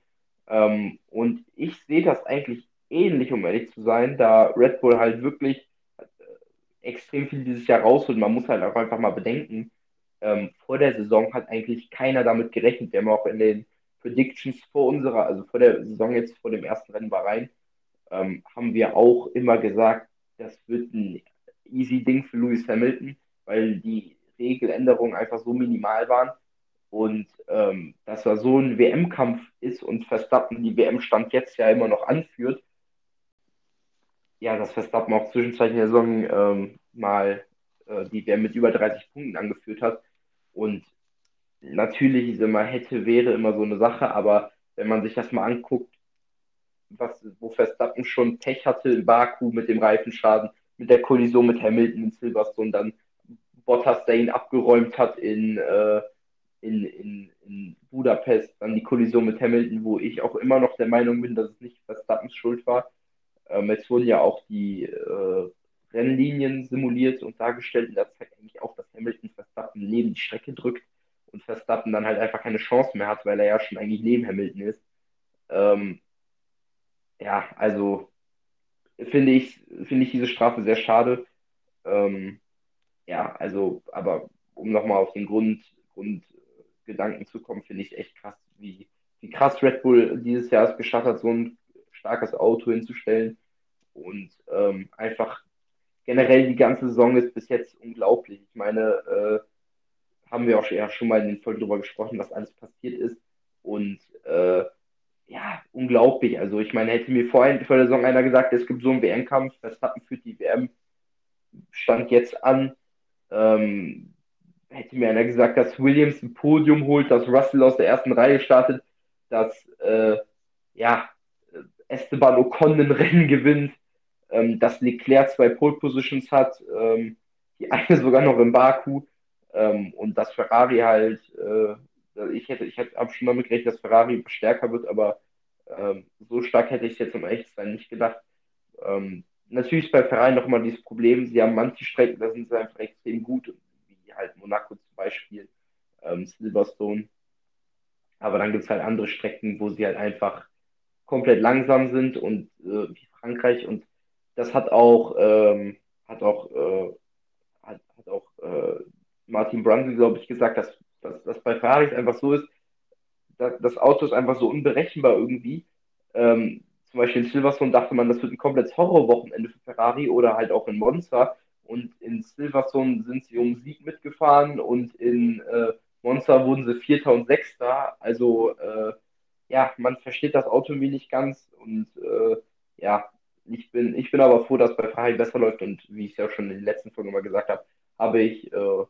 Ähm, und ich sehe das eigentlich ähnlich, um ehrlich zu sein, da Red Bull halt wirklich äh, extrem viel dieses Jahr rausholt. Man muss halt auch einfach mal bedenken, ähm, vor der Saison hat eigentlich keiner damit gerechnet. Wir haben auch in den Predictions vor unserer, also vor der Saison jetzt, vor dem ersten Rennen Bahrain, ähm, haben wir auch immer gesagt, das wird ein easy Ding für Lewis Hamilton, weil die Regeländerungen einfach so minimal waren und ähm, dass er so ein WM-Kampf ist und Verstappen die WM-Stand jetzt ja immer noch anführt. Ja, dass Verstappen auch zwischenzeitlich in der Saison ähm, mal äh, die WM mit über 30 Punkten angeführt hat. Und natürlich ist immer hätte, wäre immer so eine Sache, aber wenn man sich das mal anguckt, was, wo Verstappen schon Pech hatte in Baku mit dem Reifenschaden, mit der Kollision mit Hamilton in Silverstone, dann Bottas, der ihn abgeräumt hat in, äh, in, in, in Budapest, dann die Kollision mit Hamilton, wo ich auch immer noch der Meinung bin, dass es nicht Verstappens Schuld war. Ähm, es wurden ja auch die äh, Rennlinien simuliert und dargestellt und das zeigt eigentlich auch, dass Hamilton Verstappen neben die Strecke drückt und Verstappen dann halt einfach keine Chance mehr hat, weil er ja schon eigentlich neben Hamilton ist. Ähm, ja, also finde ich, finde ich diese Strafe sehr schade. Ähm, ja, also, aber um nochmal auf den Grund, Grundgedanken zu kommen, finde ich echt krass, wie, wie krass Red Bull dieses Jahr es geschafft hat, so ein starkes Auto hinzustellen. Und ähm, einfach generell die ganze Saison ist bis jetzt unglaublich. Ich meine, äh, haben wir auch ja schon mal in den Folgen darüber gesprochen, was alles passiert ist. Und äh, ja, unglaublich. Also ich meine, hätte mir vorhin vor der Saison einer gesagt, es gibt so einen WM-Kampf, Verstappen führt die WM, stand jetzt an. Ähm, hätte mir einer gesagt, dass Williams ein Podium holt, dass Russell aus der ersten Reihe startet, dass äh, ja, Esteban Ocon ein Rennen gewinnt, ähm, dass Leclerc zwei Pole Positions hat, ähm, die eine sogar noch im Baku ähm, und dass Ferrari halt, äh, ich hätte, ich hätte schon damit gerechnet, dass Ferrari stärker wird, aber ähm, so stark hätte ich es jetzt echt sein nicht gedacht. Ähm, natürlich ist bei Ferrari noch mal dieses Problem, sie haben manche Strecken, da sind sie einfach extrem gut, wie halt Monaco zum Beispiel, ähm, Silverstone. Aber dann gibt es halt andere Strecken, wo sie halt einfach komplett langsam sind und äh, wie Frankreich und das hat auch, ähm, hat auch, äh, hat, hat auch äh, Martin Brundle, glaube ich, gesagt, dass, dass, dass bei Ferraris einfach so ist, dass, das Auto ist einfach so unberechenbar irgendwie. Ähm, zum Beispiel in Silverstone dachte man, das wird ein komplettes Horrorwochenende für Ferrari oder halt auch in Monza. Und in Silverstone sind sie um Sieg mitgefahren und in äh, Monza wurden sie Vierter und Sechster. Also äh, ja, man versteht das Auto irgendwie nicht ganz und äh, ja, ich bin, ich bin aber froh, dass bei Ferrari besser läuft und wie ich es ja schon in den letzten Folgen mal gesagt habe, habe ich äh,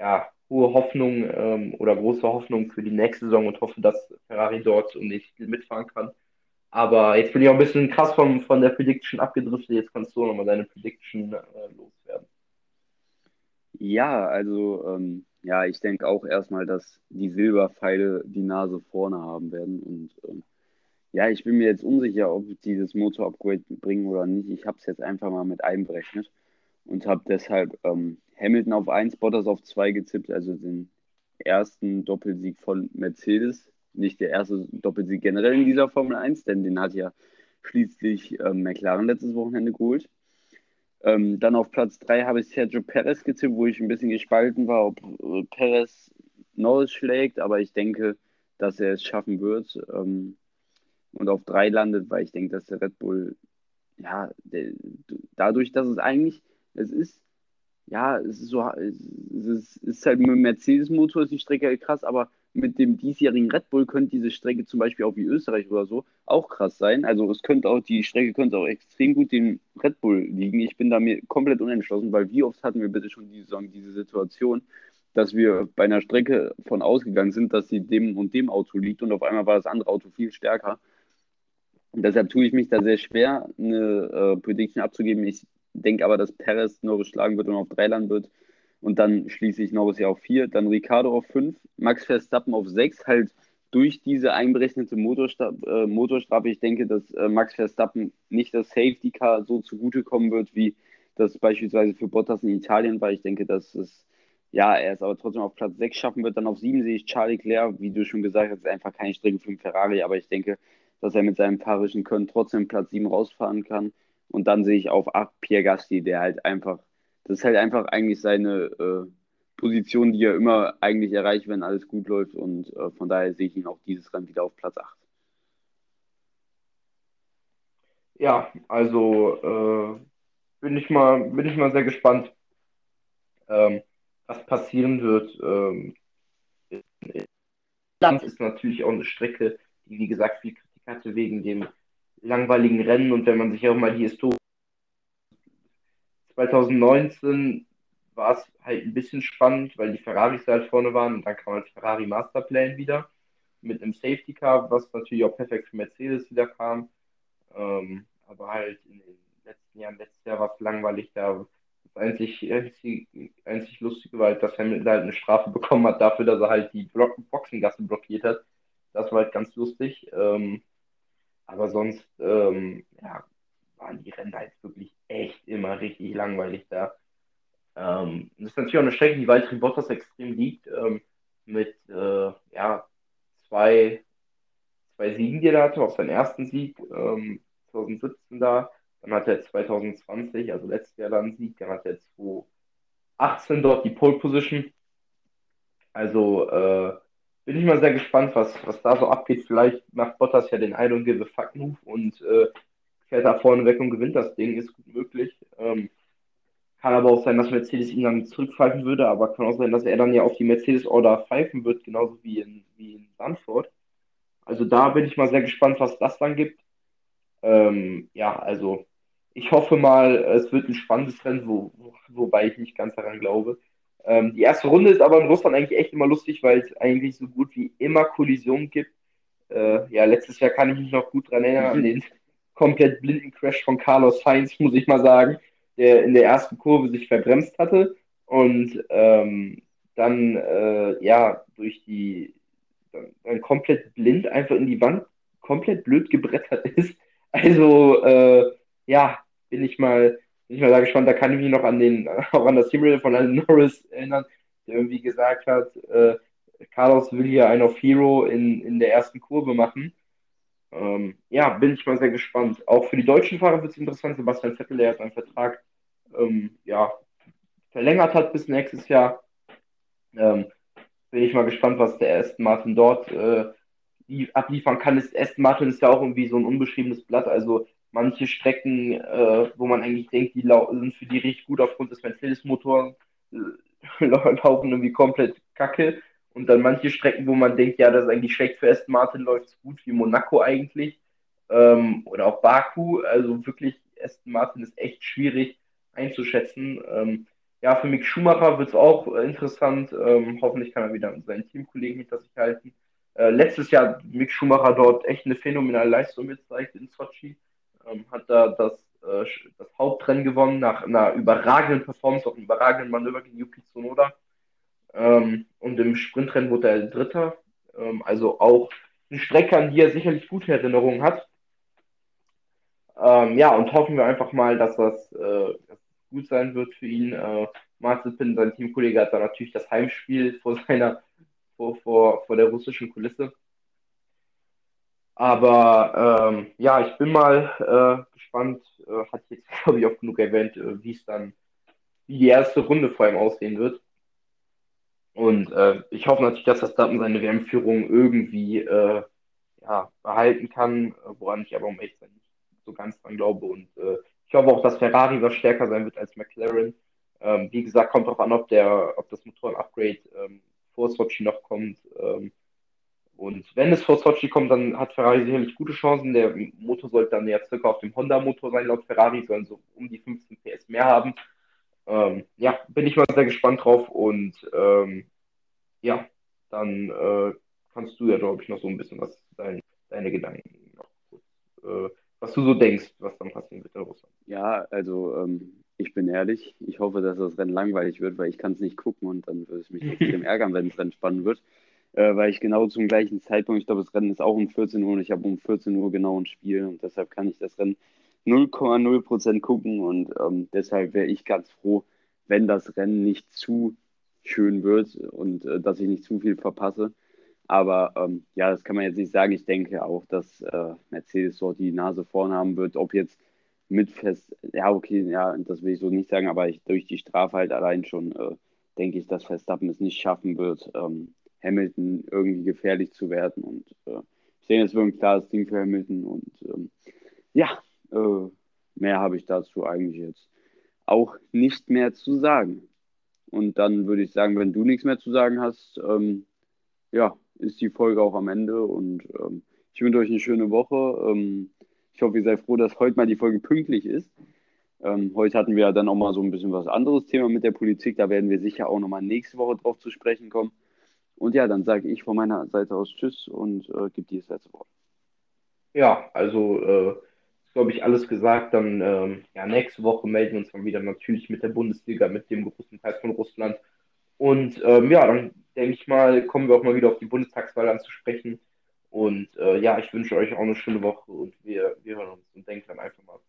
ja, hohe Hoffnung ähm, oder große Hoffnung für die nächste Saison und hoffe, dass Ferrari dort um den Titel mitfahren kann. Aber jetzt bin ich auch ein bisschen krass von, von der Prediction abgedriftet. Jetzt kannst du nochmal deine Prediction äh, loswerden. Ja, also ähm, ja, ich denke auch erstmal, dass die Silberpfeile die Nase vorne haben werden. Und ähm, ja, ich bin mir jetzt unsicher, ob die das Motor-Upgrade bringen oder nicht. Ich habe es jetzt einfach mal mit einberechnet und habe deshalb ähm, Hamilton auf 1, Bottas auf 2 gezippt, also den ersten Doppelsieg von Mercedes. Nicht der erste Doppelsieg generell in dieser Formel 1, denn den hat ja schließlich ähm, McLaren letztes Wochenende geholt. Ähm, dann auf Platz 3 habe ich Sergio Perez getippt, wo ich ein bisschen gespalten war, ob äh, Perez Norris schlägt, aber ich denke, dass er es schaffen wird ähm, und auf 3 landet, weil ich denke, dass der Red Bull, ja, der, dadurch, dass es eigentlich, es ist ja, es ist so, es ist, ist halt mit dem Mercedes-Motor ist die Strecke halt krass, aber mit dem diesjährigen Red Bull könnte diese Strecke zum Beispiel auch wie Österreich oder so auch krass sein. Also es könnte auch, die Strecke könnte auch extrem gut dem Red Bull liegen. Ich bin da mir komplett unentschlossen, weil wie oft hatten wir bitte schon diese Saison diese Situation, dass wir bei einer Strecke von ausgegangen sind, dass sie dem und dem Auto liegt und auf einmal war das andere Auto viel stärker. Und deshalb tue ich mich da sehr schwer, eine äh, Prediction abzugeben. Ich denke aber, dass Perez Norris schlagen wird und auf drei landen wird. Und dann schließe ich Norris ja auf vier, dann Ricardo auf fünf, Max Verstappen auf sechs, halt durch diese einberechnete Motorstra äh, Motorstrafe. Ich denke, dass äh, Max Verstappen nicht das Safety Car so zugutekommen wird, wie das beispielsweise für Bottas in Italien war. Ich denke, dass es, ja, er es aber trotzdem auf Platz 6 schaffen wird. Dann auf 7 sehe ich Charlie Leclerc, wie du schon gesagt hast, einfach keine Strecke für den Ferrari, aber ich denke, dass er mit seinem fahrischen Können trotzdem Platz 7 rausfahren kann. Und dann sehe ich auf 8 Pierre Gasti, der halt einfach, das ist halt einfach eigentlich seine äh, Position, die er immer eigentlich erreicht, wenn alles gut läuft. Und äh, von daher sehe ich ihn auch dieses Rennen wieder auf Platz 8. Ja, also äh, bin ich mal, bin ich mal sehr gespannt, ähm, was passieren wird. Ähm, Land ist natürlich auch eine Strecke, die wie gesagt viel Kritik hatte wegen dem langweiligen Rennen und wenn man sich auch mal die Historie 2019 war es halt ein bisschen spannend, weil die Ferraris halt vorne waren und dann kam halt Ferrari Masterplan wieder mit einem Safety Car, was natürlich auch perfekt für Mercedes wieder kam. Ähm, aber halt in den letzten Jahren, letztes Jahr war es langweilig, da das einzig, einzig Lustige war halt, dass Hamilton halt eine Strafe bekommen hat dafür, dass er halt die Boxengasse blockiert hat. Das war halt ganz lustig. Ähm, aber sonst, ähm, ja, waren die Rennen halt wirklich echt immer richtig langweilig da. Ähm, das ist natürlich auch eine Strecke, die Valtteri Bottas extrem liegt, ähm, mit äh, ja, zwei, zwei Siegen, die er hatte, auch seinen ersten Sieg ähm, 2017 da. Dann hat er 2020, also letztes Jahr dann einen Sieg, dann hat er 2018 dort die Pole Position. Also äh, bin ich mal sehr gespannt, was, was da so abgeht. Vielleicht macht Bottas ja den I don't give a fuck Move und äh, fährt da vorne weg und gewinnt das Ding, ist gut möglich. Ähm, kann aber auch sein, dass Mercedes ihn dann zurückpfeifen würde, aber kann auch sein, dass er dann ja auf die Mercedes-Order pfeifen wird, genauso wie in, wie in Sanford. Also da bin ich mal sehr gespannt, was das dann gibt. Ähm, ja, also ich hoffe mal, es wird ein spannendes Rennen, wo, wobei ich nicht ganz daran glaube. Ähm, die erste Runde ist aber in Russland eigentlich echt immer lustig, weil es eigentlich so gut wie immer Kollisionen gibt. Äh, ja, letztes Jahr kann ich mich noch gut dran erinnern, an den komplett blinden Crash von Carlos Sainz, muss ich mal sagen, der in der ersten Kurve sich verbremst hatte und ähm, dann, äh, ja, durch die, dann, dann, komplett blind einfach in die Wand komplett blöd gebrettert ist. Also, äh, ja, bin ich mal bin ich mal da gespannt, da kann ich mich noch an den, auch an das Teamrede von Alan Norris erinnern, der irgendwie gesagt hat, äh, Carlos will hier ein of Hero in, in der ersten Kurve machen. Ähm, ja, bin ich mal sehr gespannt. Auch für die deutschen Fahrer wird es interessant. Sebastian Vettel, der seinen Vertrag ähm, ja, verlängert hat bis nächstes Jahr. Ähm, bin ich mal gespannt, was der Aston Martin dort äh, abliefern kann. Aston Martin ist ja auch irgendwie so ein unbeschriebenes Blatt. Also manche Strecken, äh, wo man eigentlich denkt, die sind für die richtig gut aufgrund des Mercedes-Motors, äh, laufen irgendwie komplett kacke. Und dann manche Strecken, wo man denkt, ja, das ist eigentlich schlecht für Aston Martin, läuft es gut, wie Monaco eigentlich. Ähm, oder auch Baku. Also wirklich, Aston Martin ist echt schwierig einzuschätzen. Ähm, ja, für Mick Schumacher wird es auch äh, interessant. Ähm, hoffentlich kann er wieder mit seinen Teamkollegen hinter sich halten. Äh, letztes Jahr Mick Schumacher dort echt eine phänomenale Leistung gezeigt in Sochi ähm, hat da das, äh, das Hauptrennen gewonnen nach einer überragenden Performance, auch einem überragenden Manöver gegen Yuki Tsunoda. Ähm, und im Sprintrennen wurde er Dritter. Ähm, also auch eine Strecke, an die er sicherlich gute Erinnerungen hat. Ähm, ja, und hoffen wir einfach mal, dass das, äh, gut sein wird für ihn. Äh, Mazepin, sein Teamkollege, hat da natürlich das Heimspiel vor seiner, vor, vor, vor der russischen Kulisse. Aber ähm, ja, ich bin mal äh, gespannt. Äh, hat jetzt, glaube ich, auch genug erwähnt, äh, wie es dann, wie die erste Runde vor allem aussehen wird. Und äh, ich hoffe natürlich, dass das Daten seine WM-Führung irgendwie äh, ja, behalten kann, woran ich aber um echt nicht so ganz dran glaube. Und äh, ich hoffe auch, dass Ferrari was stärker sein wird als McLaren. Ähm, wie gesagt, kommt auch an, ob, der, ob das Motoren-Upgrade ähm, vor Sochi noch kommt. Ähm, und wenn es vor Sochi kommt, dann hat Ferrari sicherlich gute Chancen. Der Motor sollte dann ja circa auf dem Honda-Motor sein, laut Ferrari, sollen so um die 15 PS mehr haben. Ähm, ja, bin ich mal sehr gespannt drauf und ähm, ja, dann äh, kannst du ja, glaube ich, noch so ein bisschen was, dein, deine Gedanken noch kurz, äh, was du so denkst, was dann passieren wird in Russland. Ja, also ähm, ich bin ehrlich, ich hoffe, dass das Rennen langweilig wird, weil ich kann es nicht gucken und dann würde es mich extrem ärgern, wenn das Rennen spannend wird. Äh, weil ich genau zum gleichen Zeitpunkt, ich glaube, das Rennen ist auch um 14 Uhr und ich habe um 14 Uhr genau ein Spiel und deshalb kann ich das Rennen 0,0% gucken und ähm, deshalb wäre ich ganz froh, wenn das Rennen nicht zu schön wird und äh, dass ich nicht zu viel verpasse. Aber ähm, ja, das kann man jetzt nicht sagen. Ich denke auch, dass äh, Mercedes dort die Nase vorn haben wird. Ob jetzt mit fest, ja, okay, ja, das will ich so nicht sagen, aber ich, durch die Strafe halt allein schon äh, denke ich, dass Verstappen es nicht schaffen wird, ähm, Hamilton irgendwie gefährlich zu werden. Und äh, ich denke, es wird ein klares Ding für Hamilton. Und ähm, ja, äh, mehr habe ich dazu eigentlich jetzt auch nicht mehr zu sagen. Und dann würde ich sagen, wenn du nichts mehr zu sagen hast, ähm, ja, ist die Folge auch am Ende. Und ähm, ich wünsche euch eine schöne Woche. Ähm, ich hoffe, ihr seid froh, dass heute mal die Folge pünktlich ist. Ähm, heute hatten wir ja dann auch mal so ein bisschen was anderes Thema mit der Politik. Da werden wir sicher auch nochmal nächste Woche drauf zu sprechen kommen. Und ja, dann sage ich von meiner Seite aus Tschüss und äh, gebe dir das letzte Wort. Ja, also äh, glaube ich, alles gesagt. Dann ähm, ja, nächste Woche melden wir uns dann wieder natürlich mit der Bundesliga, mit dem großen Preis von Russland. Und ähm, ja, dann denke ich mal, kommen wir auch mal wieder auf die Bundestagswahl anzusprechen. Und äh, ja, ich wünsche euch auch eine schöne Woche und wir, wir hören uns und denken dann einfach mal